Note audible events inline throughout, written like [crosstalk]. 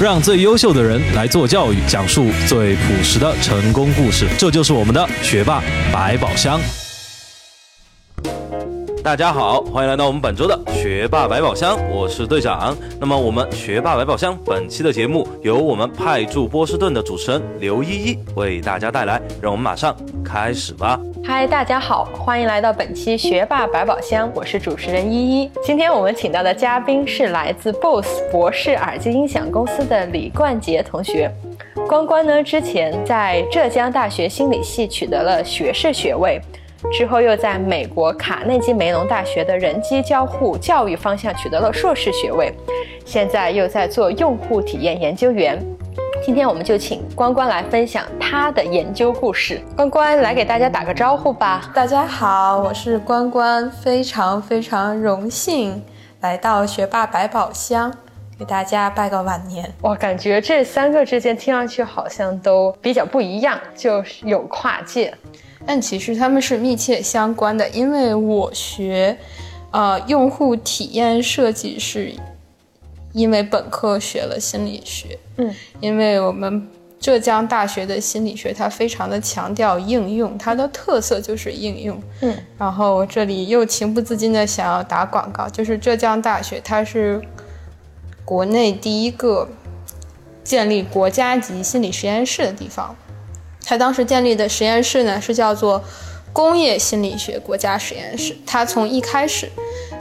让最优秀的人来做教育，讲述最朴实的成功故事。这就是我们的学霸百宝箱。大家好，欢迎来到我们本周的学霸百宝箱，我是队长。那么我们学霸百宝箱本期的节目由我们派驻波士顿的主持人刘依依为大家带来，让我们马上开始吧。嗨，大家好，欢迎来到本期学霸百宝箱，我是主持人依依。今天我们请到的嘉宾是来自 BOSS 博士耳机音响公司的李冠杰同学。关关呢，之前在浙江大学心理系取得了学士学位。之后又在美国卡内基梅隆大学的人机交互教育方向取得了硕士学位，现在又在做用户体验研究员。今天我们就请关关来分享他的研究故事。关关来给大家打个招呼吧。大家好，我是关关，非常非常荣幸来到学霸百宝箱，给大家拜个晚年。我感觉这三个之间听上去好像都比较不一样，就是有跨界。但其实他们是密切相关的，因为我学，呃，用户体验设计是，因为本科学了心理学，嗯，因为我们浙江大学的心理学它非常的强调应用，它的特色就是应用，嗯，然后我这里又情不自禁的想要打广告，就是浙江大学它是国内第一个建立国家级心理实验室的地方。它当时建立的实验室呢，是叫做工业心理学国家实验室。它从一开始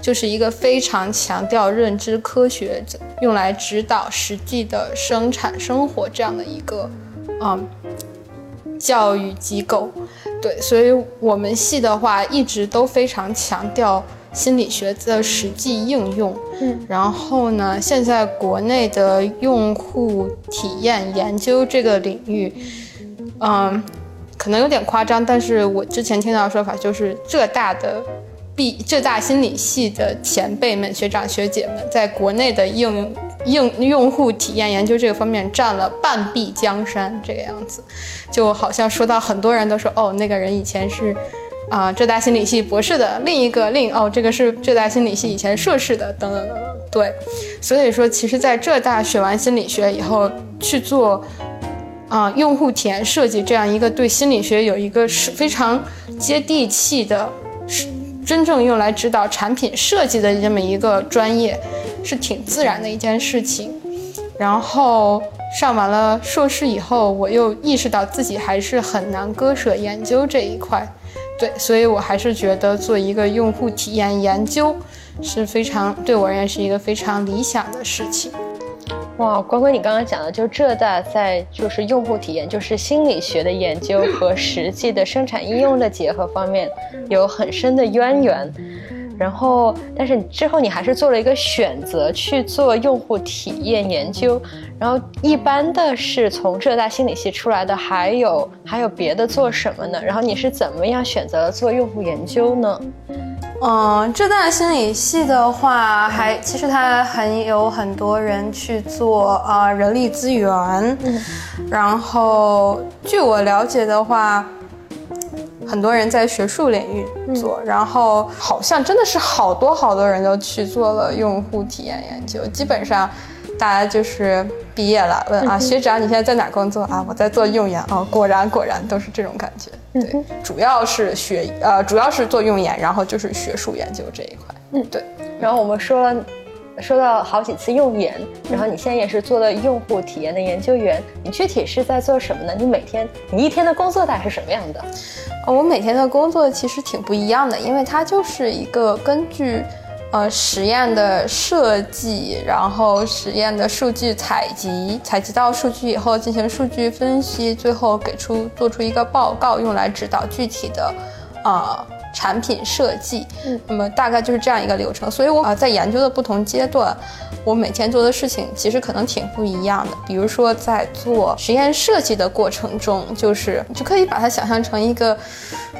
就是一个非常强调认知科学，用来指导实际的生产生活这样的一个嗯教育机构。对，所以我们系的话一直都非常强调心理学的实际应用。嗯，然后呢，现在国内的用户体验研究这个领域。嗯，可能有点夸张，但是我之前听到的说法就是浙大的毕浙大心理系的前辈们、学长学姐们，在国内的应应用户体验研究这个方面占了半壁江山，这个样子，就好像说到很多人都说，哦，那个人以前是啊浙大心理系博士的，另一个另哦这个是浙大心理系以前硕士的，等等等等，对，所以说其实，在浙大学完心理学以后去做。啊，用户体验设计这样一个对心理学有一个是非常接地气的，真正用来指导产品设计的这么一个专业，是挺自然的一件事情。然后上完了硕士以后，我又意识到自己还是很难割舍研究这一块，对，所以我还是觉得做一个用户体验研究是非常对我而言是一个非常理想的事情。哇，关关，你刚刚讲的，就浙大在就是用户体验，就是心理学的研究 [laughs] 和实际的生产应用的结合方面有很深的渊源。然后，但是之后你还是做了一个选择去做用户体验研究。然后，一般的是从浙大心理系出来的，还有还有别的做什么呢？然后你是怎么样选择做用户研究呢？嗯，浙大心理系的话，还其实它很有很多人去做啊人力资源，嗯，然后据我了解的话，很多人在学术领域做，然后好像真的是好多好多人都去做了用户体验研究，基本上。大家就是毕业了，问啊，学长你现在在哪工作啊？我在做用研啊，果然果然都是这种感觉。对，主要是学呃，主要是做用研，然后就是学术研究这一块。嗯，对。然后我们说了，说到好几次用研，然后你现在也是做了用户体验的研究员，你具体是在做什么呢？你每天你一天的工作大概是什么样的？哦我每天的工作其实挺不一样的，因为它就是一个根据。呃，实验的设计，然后实验的数据采集，采集到数据以后进行数据分析，最后给出做出一个报告，用来指导具体的，呃。产品设计，嗯，那么大概就是这样一个流程。所以，我啊在研究的不同阶段，我每天做的事情其实可能挺不一样的。比如说，在做实验设计的过程中，就是就可以把它想象成一个，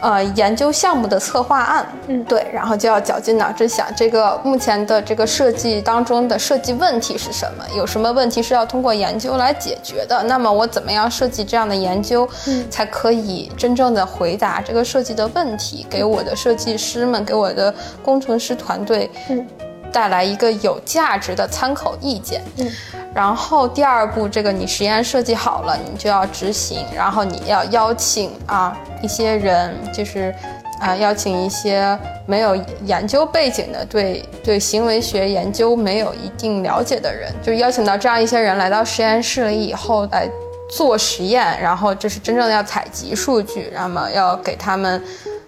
呃，研究项目的策划案，嗯，对，然后就要绞尽脑汁想这个目前的这个设计当中的设计问题是什么，有什么问题是要通过研究来解决的。那么我怎么样设计这样的研究，嗯，才可以真正的回答这个设计的问题，给我。的设计师们给我的工程师团队，嗯，带来一个有价值的参考意见。嗯，然后第二步，这个你实验设计好了，你就要执行，然后你要邀请啊一些人，就是啊邀请一些没有研究背景的，对对行为学研究没有一定了解的人，就邀请到这样一些人来到实验室里以后来做实验，然后这是真正的要采集数据，那么要给他们。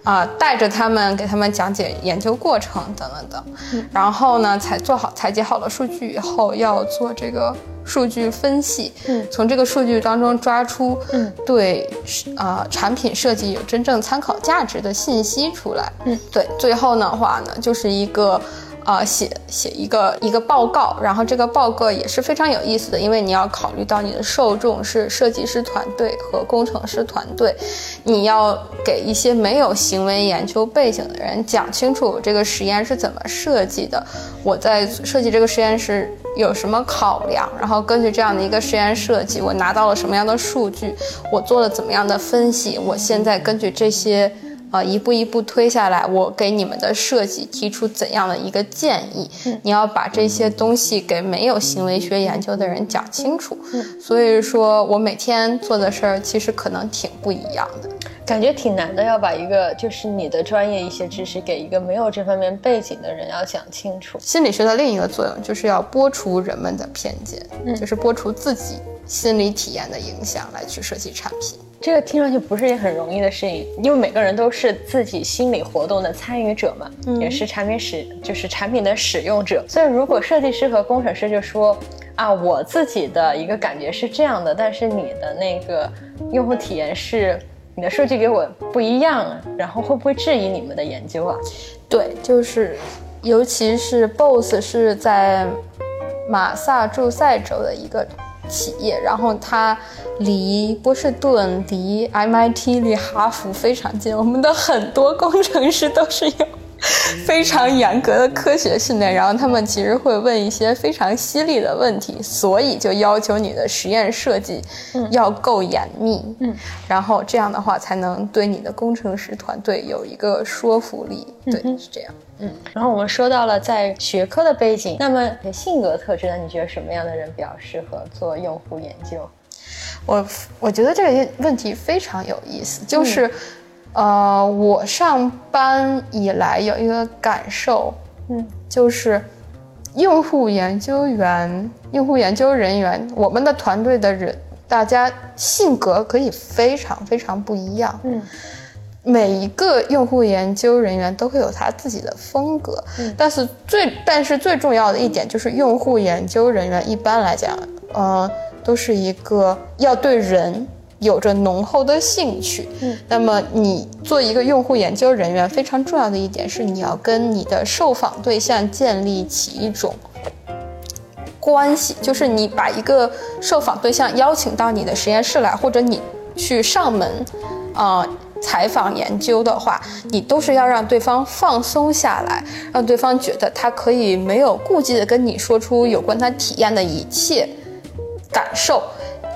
啊，带着他们给他们讲解研究过程等等等，然后呢，采做好采集好了数据以后，要做这个数据分析，嗯，从这个数据当中抓出嗯。对啊产品设计有真正参考价值的信息出来，嗯，对，最后的话呢，就是一个。啊，写写一个一个报告，然后这个报告也是非常有意思的，因为你要考虑到你的受众是设计师团队和工程师团队，你要给一些没有行为研究背景的人讲清楚这个实验是怎么设计的，我在设计这个实验室有什么考量，然后根据这样的一个实验设计，我拿到了什么样的数据，我做了怎么样的分析，我现在根据这些。啊，一步一步推下来，我给你们的设计提出怎样的一个建议？你要把这些东西给没有行为学研究的人讲清楚。所以说我每天做的事儿其实可能挺不一样的，感觉挺难的，要把一个就是你的专业一些知识给一个没有这方面背景的人要讲清楚。心理学的另一个作用就是要剥除人们的偏见，就是剥除自己心理体验的影响来去设计产品。这个听上去不是一件很容易的事情，因为每个人都是自己心理活动的参与者嘛，也是产品使就是产品的使用者。所以如果设计师和工程师就说啊，我自己的一个感觉是这样的，但是你的那个用户体验是你的数据给我不一样，然后会不会质疑你们的研究啊？对，就是尤其是 BOSS 是在马萨诸塞州的一个。企业，然后它离波士顿、离 MIT、离哈佛非常近。我们的很多工程师都是有 [laughs] 非常严格的科学训练，然后他们其实会问一些非常犀利的问题，所以就要求你的实验设计要够严密，嗯，然后这样的话才能对你的工程师团队有一个说服力。对，是这样。嗯，然后我们说到了在学科的背景，那么性格特质呢？你觉得什么样的人比较适合做用户研究？我我觉得这个问题非常有意思，就是，呃，我上班以来有一个感受，嗯，就是用户研究员、用户研究人员，我们的团队的人，大家性格可以非常非常不一样，嗯。每一个用户研究人员都会有他自己的风格，但是最但是最重要的一点就是，用户研究人员一般来讲，呃，都是一个要对人有着浓厚的兴趣。嗯，那么你做一个用户研究人员，非常重要的一点是，你要跟你的受访对象建立起一种关系，就是你把一个受访对象邀请到你的实验室来，或者你去上门，啊。采访研究的话，你都是要让对方放松下来，让对方觉得他可以没有顾忌的跟你说出有关他体验的一切感受，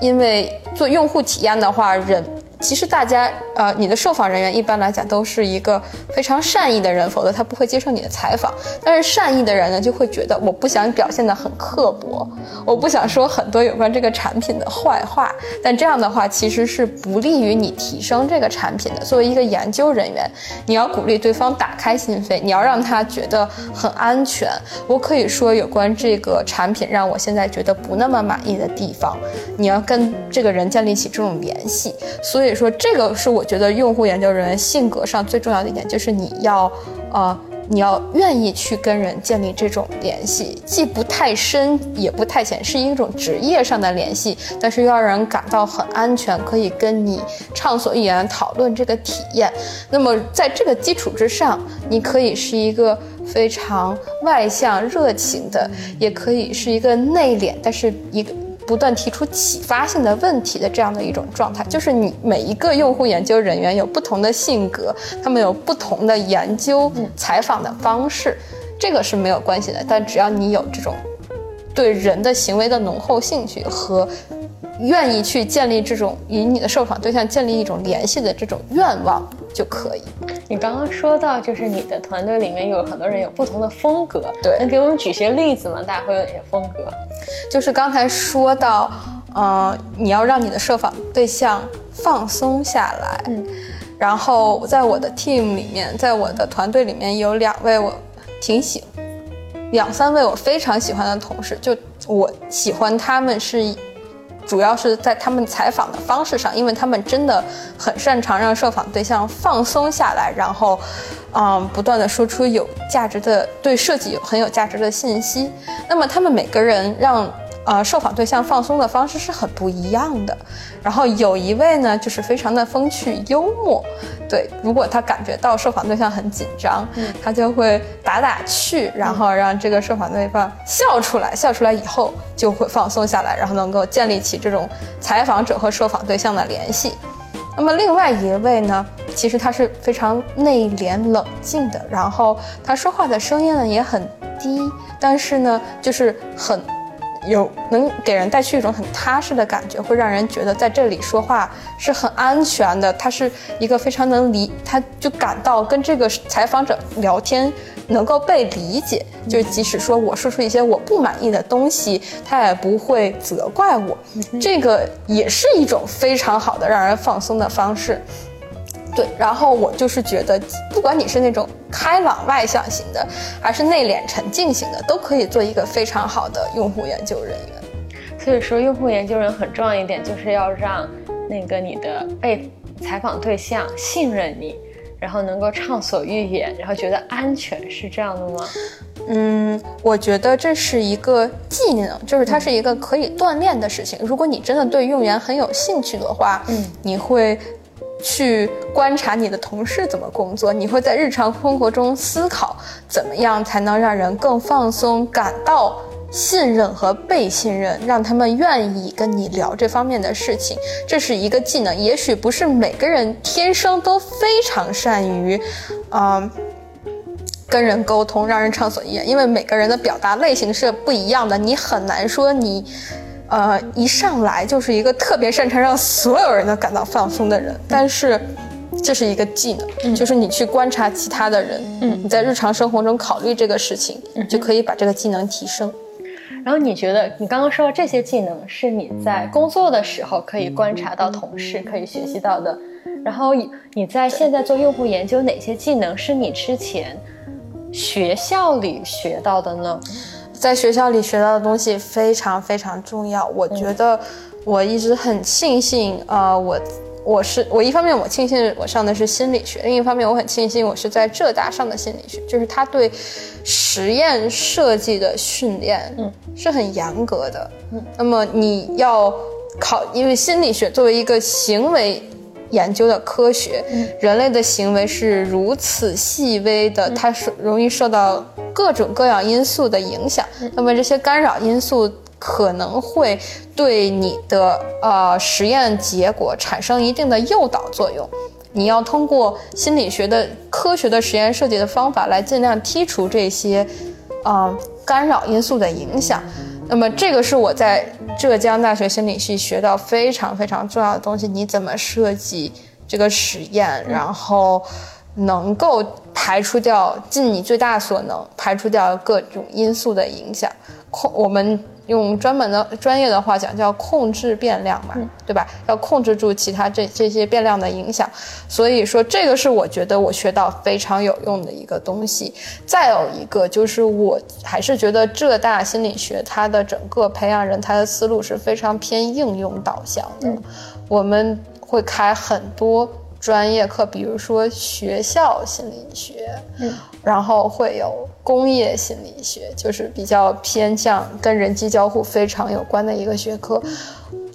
因为做用户体验的话，人。其实大家，呃，你的受访人员一般来讲都是一个非常善意的人，否则他不会接受你的采访。但是善意的人呢，就会觉得我不想表现得很刻薄，我不想说很多有关这个产品的坏话。但这样的话其实是不利于你提升这个产品的。作为一个研究人员，你要鼓励对方打开心扉，你要让他觉得很安全。我可以说有关这个产品让我现在觉得不那么满意的地方，你要跟这个人建立起这种联系。所以。所以说，这个是我觉得用户研究人员性格上最重要的一点，就是你要，呃，你要愿意去跟人建立这种联系，既不太深，也不太浅，是一种职业上的联系，但是又让人感到很安全，可以跟你畅所欲言讨论这个体验。那么在这个基础之上，你可以是一个非常外向、热情的，也可以是一个内敛，但是一个。不断提出启发性的问题的这样的一种状态，就是你每一个用户研究人员有不同的性格，他们有不同的研究采访的方式，这个是没有关系的。但只要你有这种对人的行为的浓厚兴趣和愿意去建立这种与你的受访对象建立一种联系的这种愿望就可以。你刚刚说到，就是你的团队里面有很多人有不同的风格，对能给我们举些例子吗？大家会有哪些风格？就是刚才说到，呃，你要让你的设访对象放松下来，嗯，然后在我的 team 里面，在我的团队里面有两位我挺喜，两三位我非常喜欢的同事，就我喜欢他们是。主要是在他们采访的方式上，因为他们真的很擅长让受访对象放松下来，然后，嗯，不断的说出有价值的、对设计有很有价值的信息。那么他们每个人让呃受访对象放松的方式是很不一样的。然后有一位呢，就是非常的风趣幽默，对，如果他感觉到受访对象很紧张，他就会打打趣，然后让这个受访对象笑出来，笑出来以后就会放松下来，然后能够建立起这种采访者和受访对象的联系。那么另外一位呢，其实他是非常内敛冷静的，然后他说话的声音呢也很低，但是呢就是很。有能给人带去一种很踏实的感觉，会让人觉得在这里说话是很安全的。他是一个非常能理，他就感到跟这个采访者聊天能够被理解，就即使说我说出一些我不满意的东西，他也不会责怪我。这个也是一种非常好的让人放松的方式。对，然后我就是觉得，不管你是那种开朗外向型的，还是内敛沉静型的，都可以做一个非常好的用户研究人员。所以说，用户研究人很重要一点，就是要让那个你的被采访对象信任你，然后能够畅所欲言，然后觉得安全，是这样的吗？嗯，我觉得这是一个技能，就是它是一个可以锻炼的事情。如果你真的对用研很有兴趣的话，嗯，你会。去观察你的同事怎么工作，你会在日常生活中思考怎么样才能让人更放松，感到信任和被信任，让他们愿意跟你聊这方面的事情。这是一个技能，也许不是每个人天生都非常善于，嗯，跟人沟通，让人畅所欲言，因为每个人的表达类型是不一样的，你很难说你。呃，一上来就是一个特别擅长让所有人都感到放松的人，但是这是一个技能，就是你去观察其他的人，嗯，你在日常生活中考虑这个事情，就可以把这个技能提升。然后你觉得，你刚刚说的这些技能是你在工作的时候可以观察到同事可以学习到的，然后你在现在做用户研究，哪些技能是你之前学校里学到的呢？在学校里学到的东西非常非常重要。我觉得我一直很庆幸，呃，我我是我一方面我庆幸我上的是心理学，另一方面我很庆幸我是在浙大上的心理学，就是他对实验设计的训练嗯是很严格的。嗯，那么你要考，因为心理学作为一个行为。研究的科学，人类的行为是如此细微的，它是容易受到各种各样因素的影响。那么这些干扰因素可能会对你的呃实验结果产生一定的诱导作用。你要通过心理学的科学的实验设计的方法来尽量剔除这些啊干扰因素的影响。那么这个是我在浙江大学心理系学到非常非常重要的东西。你怎么设计这个实验，然后能够排除掉，尽你最大所能排除掉各种因素的影响。控我们。用专门的专业的话讲，叫控制变量嘛，对吧？要控制住其他这这些变量的影响。所以说，这个是我觉得我学到非常有用的一个东西。再有一个就是，我还是觉得浙大心理学它的整个培养人才的思路是非常偏应用导向的。我们会开很多。专业课，比如说学校心理学，嗯，然后会有工业心理学，就是比较偏向跟人机交互非常有关的一个学科。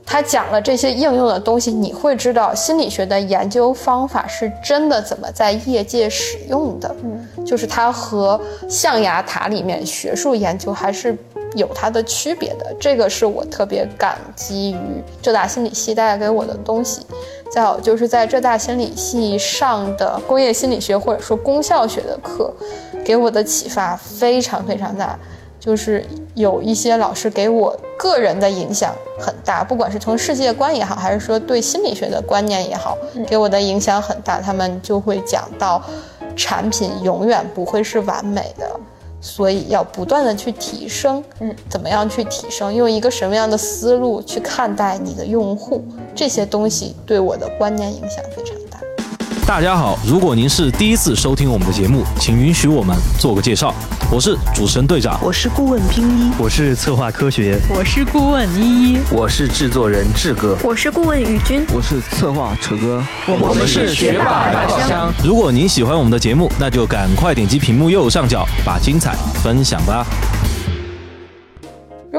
他讲了这些应用的东西，你会知道心理学的研究方法是真的怎么在业界使用的，嗯，就是它和象牙塔里面学术研究还是有它的区别的。这个是我特别感激于浙大心理系带给我的东西。再有就是在浙大心理系上的工业心理学或者说功效学的课，给我的启发非常非常大。就是有一些老师给我个人的影响很大，不管是从世界观也好，还是说对心理学的观念也好，给我的影响很大。他们就会讲到，产品永远不会是完美的，所以要不断的去提升。嗯，怎么样去提升？用一个什么样的思路去看待你的用户？这些东西对我的观念影响非常大。家好，如果您是第一次收听我们的节目，请允许我们做个介绍。我是主持人队长，我是顾问拼一，我是策划科学，我是顾问依依，我是制作人志哥，我是顾问宇军，我是策划扯哥，我们是学霸百宝箱。如果您喜欢我们的节目，那就赶快点击屏幕右上角，把精彩分享吧。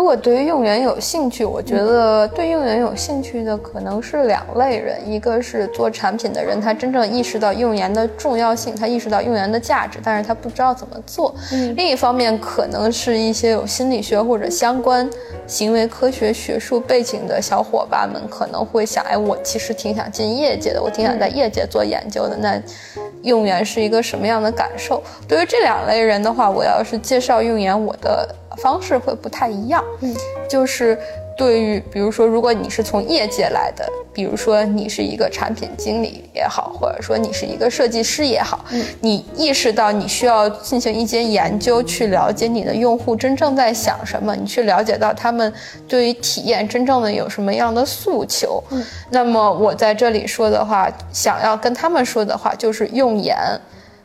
如果对于用研有兴趣，我觉得对用研有兴趣的可能是两类人，一个是做产品的人，他真正意识到用研的重要性，他意识到用研的价值，但是他不知道怎么做。另一方面，可能是一些有心理学或者相关行为科学学术背景的小伙伴们，可能会想，哎，我其实挺想进业界的，我挺想在业界做研究的。那用研是一个什么样的感受？对于这两类人的话，我要是介绍用研，我的。方式会不太一样，嗯，就是对于比如说，如果你是从业界来的，比如说你是一个产品经理也好，或者说你是一个设计师也好，嗯，你意识到你需要进行一些研究，去了解你的用户真正在想什么，你去了解到他们对于体验真正的有什么样的诉求，嗯，那么我在这里说的话，想要跟他们说的话就是用言。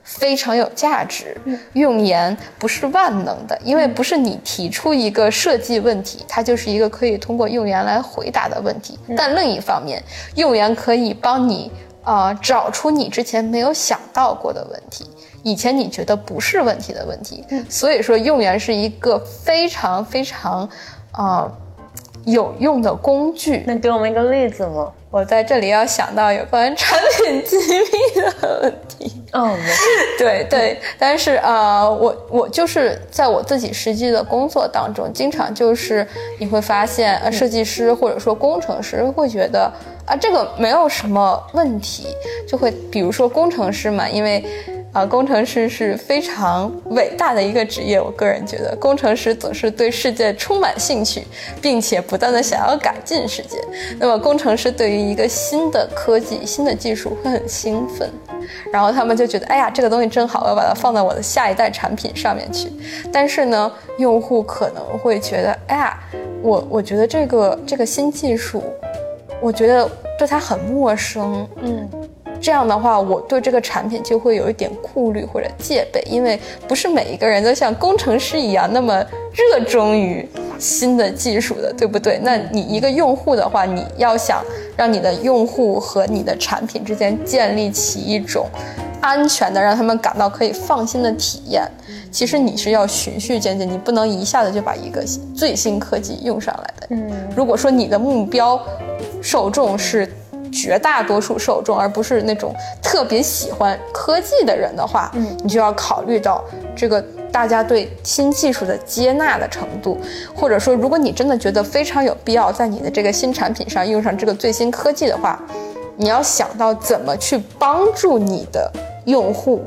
非常有价值，用言不是万能的，因为不是你提出一个设计问题，它就是一个可以通过用言来回答的问题。但另一方面，用言可以帮你啊找出你之前没有想到过的问题，以前你觉得不是问题的问题。所以说，用言是一个非常非常啊有用的工具。能给我们一个例子吗？我在这里要想到有关产品机密的问题。哦，[laughs] 对对，但是啊，我我就是在我自己实际的工作当中，经常就是你会发现，呃，设计师或者说工程师会觉得啊，这个没有什么问题，就会比如说工程师嘛，因为。啊，工程师是非常伟大的一个职业。我个人觉得，工程师总是对世界充满兴趣，并且不断的想要改进世界。那么，工程师对于一个新的科技、新的技术会很兴奋，然后他们就觉得，哎呀，这个东西真好，我要把它放到我的下一代产品上面去。但是呢，用户可能会觉得，哎呀，我我觉得这个这个新技术，我觉得对它很陌生，嗯。这样的话，我对这个产品就会有一点顾虑或者戒备，因为不是每一个人都像工程师一样那么热衷于新的技术的，对不对？那你一个用户的话，你要想让你的用户和你的产品之间建立起一种安全的，让他们感到可以放心的体验，其实你是要循序渐进，你不能一下子就把一个最新科技用上来的。嗯，如果说你的目标受众是。绝大多数受众，而不是那种特别喜欢科技的人的话，嗯，你就要考虑到这个大家对新技术的接纳的程度，或者说，如果你真的觉得非常有必要在你的这个新产品上用上这个最新科技的话，你要想到怎么去帮助你的用户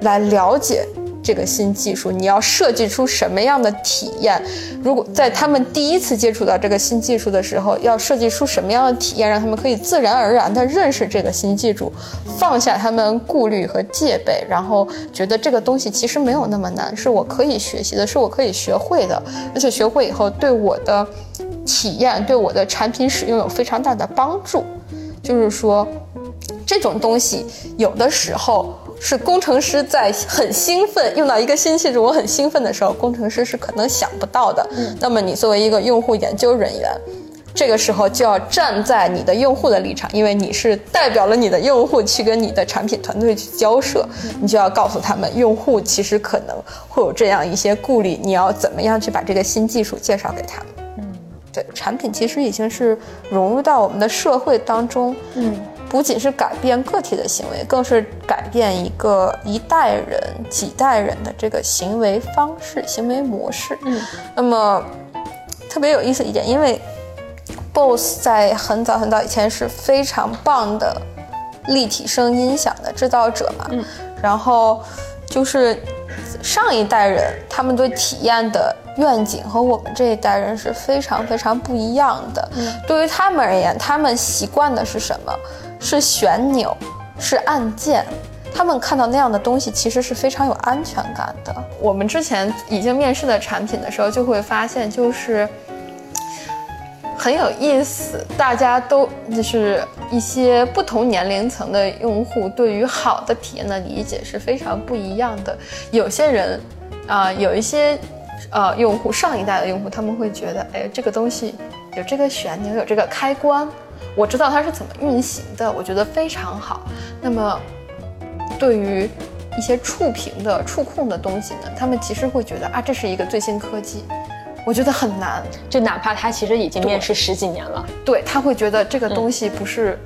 来了解。这个新技术，你要设计出什么样的体验？如果在他们第一次接触到这个新技术的时候，要设计出什么样的体验，让他们可以自然而然地认识这个新技术，放下他们顾虑和戒备，然后觉得这个东西其实没有那么难，是我可以学习的，是我可以学会的，而且学会以后对我的体验、对我的产品使用有非常大的帮助。就是说，这种东西有的时候。是工程师在很兴奋用到一个新技术，我很兴奋的时候，工程师是可能想不到的。那么你作为一个用户研究人员，这个时候就要站在你的用户的立场，因为你是代表了你的用户去跟你的产品团队去交涉，你就要告诉他们，用户其实可能会有这样一些顾虑，你要怎么样去把这个新技术介绍给他们？嗯，对，产品其实已经是融入到我们的社会当中。嗯。不仅是改变个体的行为，更是改变一个一代人、几代人的这个行为方式、行为模式。嗯，那么特别有意思一点，因为 BOSS 在很早很早以前是非常棒的立体声音响的制造者嘛。嗯，然后就是上一代人他们对体验的愿景和我们这一代人是非常非常不一样的。嗯对于他们而言，他们习惯的是什么？是旋钮，是按键。他们看到那样的东西，其实是非常有安全感的。我们之前已经面试的产品的时候，就会发现，就是很有意思。大家都就是一些不同年龄层的用户，对于好的体验的理解是非常不一样的。有些人，啊、有一些呃用户，上一代的用户，他们会觉得，哎，这个东西有这个旋钮，有这个开关，我知道它是怎么运行的，我觉得非常好。那么对于一些触屏的触控的东西呢，他们其实会觉得啊，这是一个最新科技，我觉得很难。就哪怕他其实已经面试十几年了，对他会觉得这个东西不是、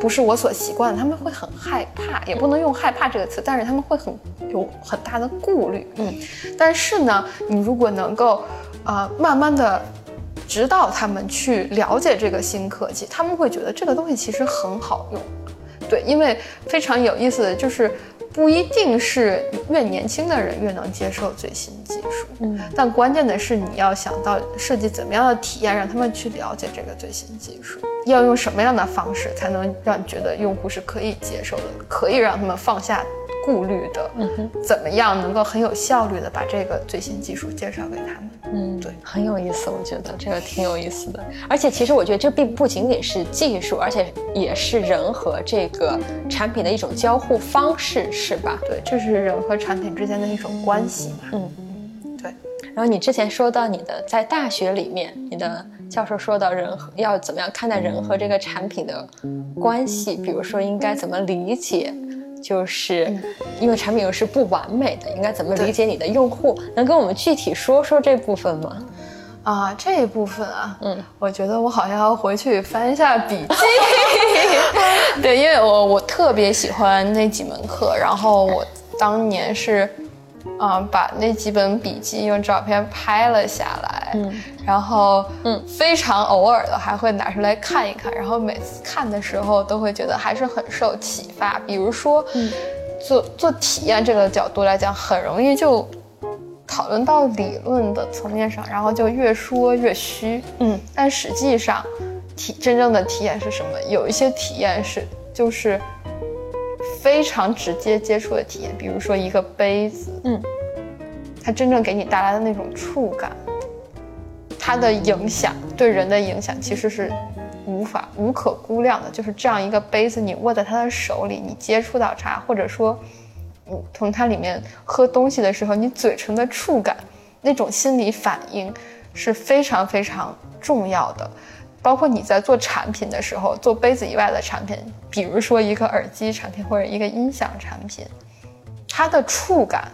不是我所习惯的，他们会很害怕，也不能用害怕这个词，但是他们会很有很大的顾虑。嗯，但是呢，你如果能够呃慢慢的指导他们去了解这个新科技，他们会觉得这个东西其实很好用。对，因为非常有意思的就是，不一定是越年轻的人越能接受最新技术，嗯，但关键的是你要想到设计怎么样的体验，让他们去了解这个最新技术，要用什么样的方式才能让你觉得用户是可以接受的，可以让他们放下顾虑的，嗯哼，怎么样能够很有效率的把这个最新技术介绍给他们？嗯，对，很有意思，我觉得这个挺有意思的。而且其实我觉得这并不仅仅是技术，而且也是人和这个产品的一种交互方式，是吧？对，这是人和产品之间的一种关系嘛。嗯，对。然后你之前说到你的在大学里面，你的教授说到人和要怎么样看待人和这个产品的关系，比如说应该怎么理解。就是因为产品又是不完美的，应该怎么理解你的用户？能跟我们具体说说这部分吗？啊，这一部分啊，嗯，我觉得我好像要回去翻一下笔记。[laughs] 对，因为我我特别喜欢那几门课，然后我当年是，嗯、把那几本笔记用照片拍了下来，嗯，然后嗯，非常偶尔的还会拿出来看一看，然后每次看的时候都会觉得还是很受启发。比如说，嗯，做做体验这个角度来讲，很容易就。讨论到理论的层面上，然后就越说越虚，嗯，但实际上，体真正的体验是什么？有一些体验是就是非常直接接触的体验，比如说一个杯子，嗯，它真正给你带来的那种触感，它的影响对人的影响其实是无法无可估量的。就是这样一个杯子，你握在他的手里，你接触到它，或者说。你从它里面喝东西的时候，你嘴唇的触感，那种心理反应是非常非常重要的。包括你在做产品的时候，做杯子以外的产品，比如说一个耳机产品或者一个音响产品，它的触感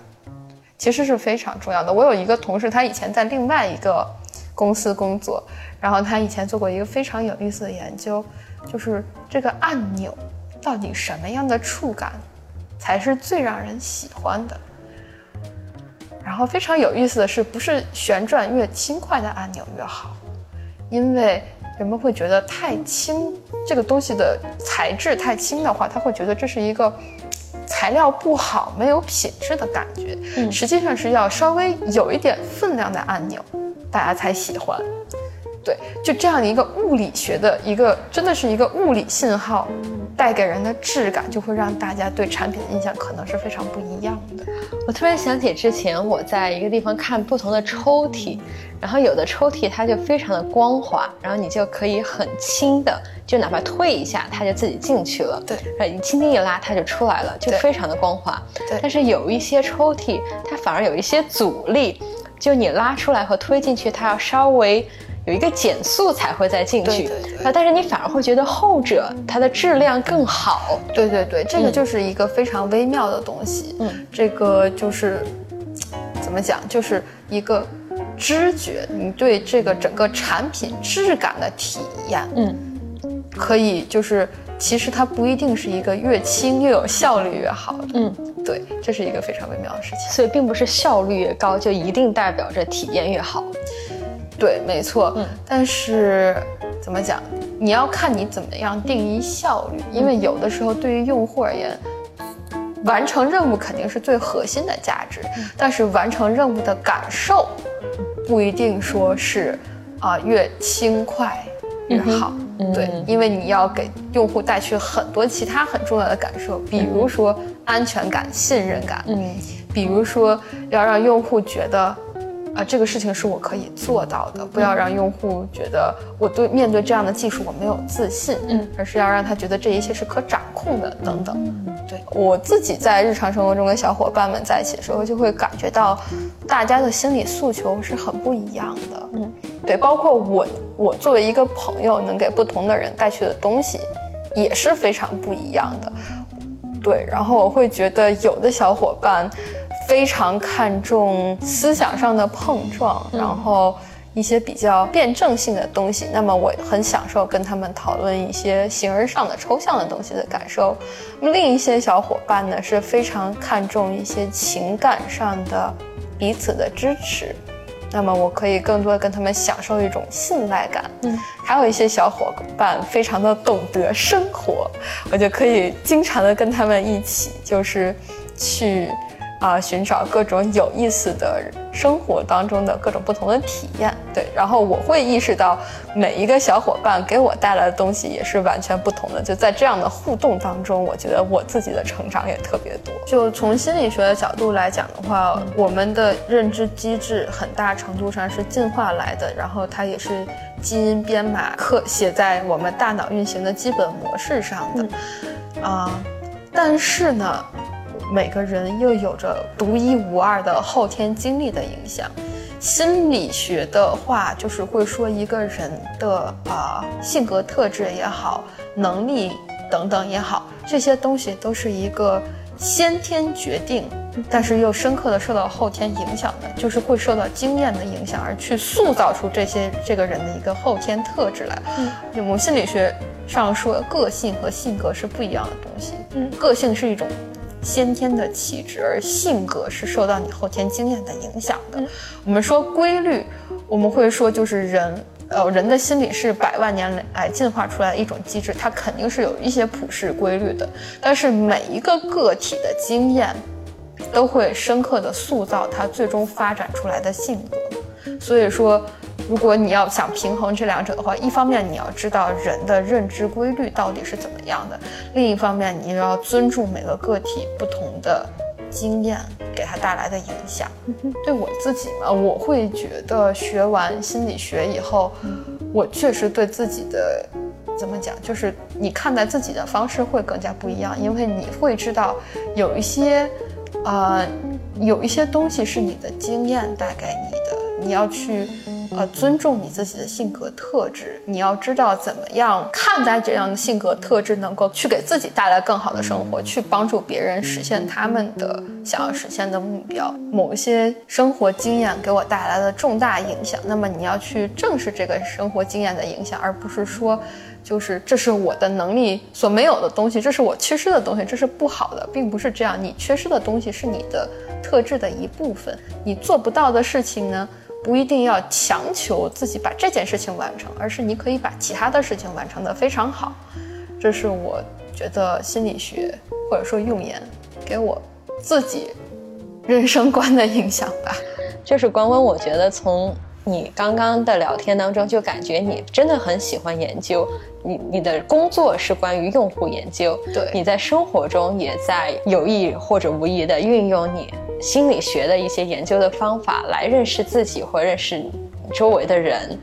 其实是非常重要的。我有一个同事，他以前在另外一个公司工作，然后他以前做过一个非常有意思的研究，就是这个按钮到底什么样的触感。才是最让人喜欢的。然后非常有意思的是，不是旋转越轻快的按钮越好，因为人们会觉得太轻，这个东西的材质太轻的话，他会觉得这是一个材料不好、没有品质的感觉。嗯，实际上是要稍微有一点分量的按钮，大家才喜欢。对，就这样一个物理学的一个，真的是一个物理信号带给人的质感，就会让大家对产品的印象可能是非常不一样的。我突然想起之前我在一个地方看不同的抽屉，然后有的抽屉它就非常的光滑，然后你就可以很轻的，就哪怕推一下，它就自己进去了。对，然后你轻轻一拉，它就出来了，就非常的光滑。对，但是有一些抽屉，它反而有一些阻力，就你拉出来和推进去，它要稍微。有一个减速才会再进去，啊，但是你反而会觉得后者它的质量更好。对对对，这个就是一个非常微妙的东西。嗯，这个就是怎么讲，就是一个知觉，你对这个整个产品质感的体验。嗯，可以就是其实它不一定是一个越轻越有效率越好的。嗯，对，这是一个非常微妙的事情。所以并不是效率越高就一定代表着体验越好。对，没错。嗯，但是怎么讲？你要看你怎么样定义效率，因为有的时候对于用户而言，完成任务肯定是最核心的价值，但是完成任务的感受不一定说是啊、越轻快越好。对，因为你要给用户带去很多其他很重要的感受，比如说安全感、信任感，嗯，比如说要让用户觉得，啊、这个事情是我可以做到的，不要让用户觉得我对面对这样的技术我没有自信，嗯，而是要让他觉得这一切是可掌控的，等等。对我自己在日常生活中跟小伙伴们在一起的时候，就会感觉到大家的心理诉求是很不一样的，嗯，对，包括我，我作为一个朋友，能给不同的人带去的东西，也是非常不一样的。对，然后我会觉得有的小伙伴非常看重思想上的碰撞，然后一些比较辩证性的东西。那么我很享受跟他们讨论一些形而上的抽象的东西的感受。那么另一些小伙伴呢是非常看重一些情感上的彼此的支持。那么我可以更多的跟他们享受一种信赖感。嗯，还有一些小伙伴非常的懂得生活，我就可以经常的跟他们一起，就是去啊、寻找各种有意思的生活当中的各种不同的体验。对，然后我会意识到每一个小伙伴给我带来的东西也是完全不同的。就在这样的互动当中，我觉得我自己的成长也特别多。就从心理学的角度来讲的话，我们的认知机制很大程度上是进化来的，然后它也是基因编码刻写在我们大脑运行的基本模式上的。啊、但是呢，每个人又有着独一无二的后天经历的影响。心理学的话，就是会说一个人的啊、性格特质也好，能力等等也好，这些东西都是一个先天决定，但是又深刻的受到后天影响的，就是会受到经验的影响，而去塑造出这些这个人的一个后天特质来。嗯，我们心理学上说，个性和性格是不一样的东西。嗯，个性是一种先天的气质，而性格是受到你后天经验的影响的。我们说规律，我们会说就是人。呃，人的心理是百万年来进化出来的一种机制，它肯定是有一些普世规律的。但是每一个个体的经验，都会深刻的塑造他最终发展出来的性格。所以说，如果你要想平衡这两者的话，一方面你要知道人的认知规律到底是怎么样的，另一方面你又要尊重每个个体不同的经验给他带来的影响。对我自己嘛，我会觉得学完心理学以后，我确实对自己的怎么讲，就是你看待自己的方式会更加不一样，因为你会知道有一些，呃，有一些东西是你的经验带给你的，你要去。呃，尊重你自己的性格特质，你要知道怎么样看待这样的性格特质，能够去给自己带来更好的生活，去帮助别人实现他们的想要实现的目标。某一些生活经验给我带来了重大影响，那么你要去正视这个生活经验的影响，而不是说，就是这是我的能力所没有的东西，这是我缺失的东西，这是不好的，并不是这样。你缺失的东西是你的特质的一部分，你做不到的事情呢？不一定要强求自己把这件事情完成，而是你可以把其他的事情完成的非常好。这是我觉得心理学或者说用言给我自己人生观的影响吧。就是关关，我觉得从你刚刚的聊天当中，就感觉你真的很喜欢研究。你你的工作是关于用户研究，对你在生活中也在有意或者无意的运用你心理学的一些研究的方法来认识自己或认识周围的人。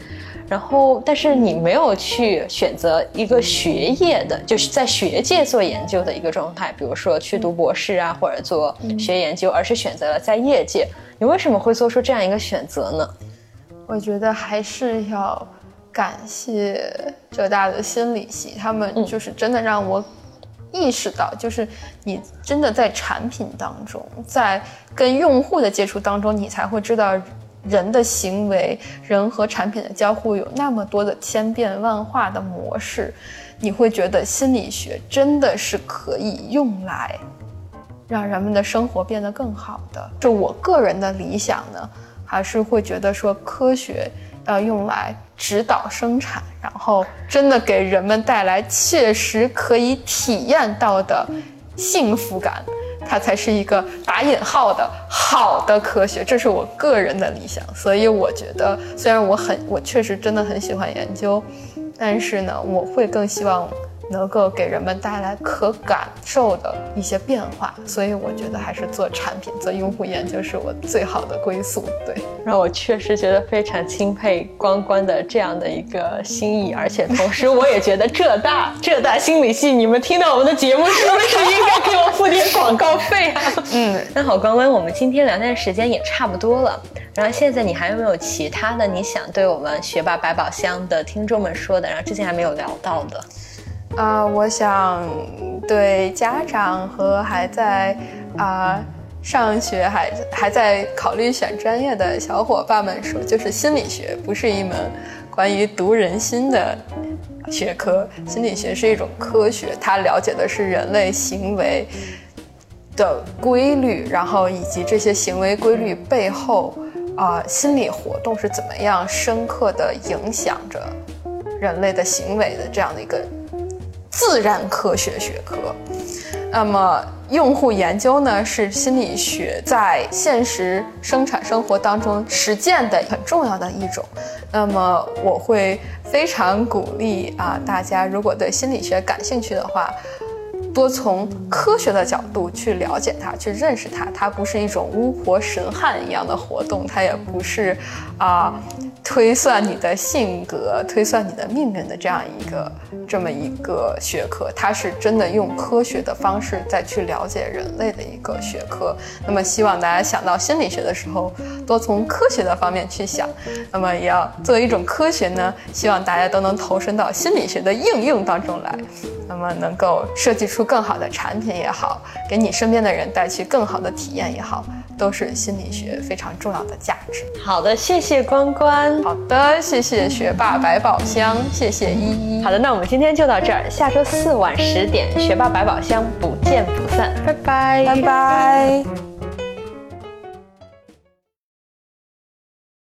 然后，但是你没有去选择一个学业的，就是在学界做研究的一个状态，比如说去读博士啊，或者做学研究，而是选择了在业界。你为什么会做出这样一个选择呢？我觉得还是要感谢浙大的心理系，他们就是真的让我意识到，就是你真的在产品当中，在跟用户的接触当中，你才会知道人的行为、人和产品的交互有那么多的千变万化的模式，你会觉得心理学真的是可以用来让人们的生活变得更好的。就我个人的理想呢，而是会觉得说科学要用来指导生产，然后真的给人们带来切实可以体验到的幸福感。它才是一个打引号的好的科学，这是我个人的理想。所以我觉得，虽然我很，我确实真的很喜欢研究，但是呢，我会更希望。能够给人们带来可感受的一些变化，所以我觉得还是做产品、做用户研究是我最好的归宿。对，让我确实觉得非常钦佩关关的这样的一个心意，而且同时我也觉得浙大浙大心理系，你们听到我们的节目是不是应该给我付点广告费啊？[laughs] 嗯，那好，关关，我们今天聊天的时间也差不多了，然后现在你还有没有其他的你想对我们学霸百宝箱的听众们说的？然后之前还没有聊到的。啊，我想对家长和还在啊上学还还在考虑选专业的小伙伴们说，就是心理学不是一门关于读人心的学科，心理学是一种科学，它了解的是人类行为的规律，然后以及这些行为规律背后啊心理活动是怎么样深刻的影响着人类的行为的这样的一个。自然科学学科，那么用户研究呢，是心理学在现实生产生活当中实践的很重要的一种。那么我会非常鼓励啊，大家如果对心理学感兴趣的话，多从科学的角度去了解它，去认识它。它不是一种巫婆神汉一样的活动，它也不是啊。推算你的性格、推算你的命运的这样一个这么一个学科，它是真的用科学的方式再去了解人类的一个学科。那么，希望大家想到心理学的时候，多从科学的方面去想。那么，也要作为一种科学呢，希望大家都能投身到心理学的应用当中来。那么，能够设计出更好的产品也好，给你身边的人带去更好的体验也好。都是心理学非常重要的价值。好的，谢谢关关。好的，谢谢学霸百宝箱，谢谢依依。好的，那我们今天就到这儿，下周四晚十点，学霸百宝箱不见不散，拜拜，拜拜。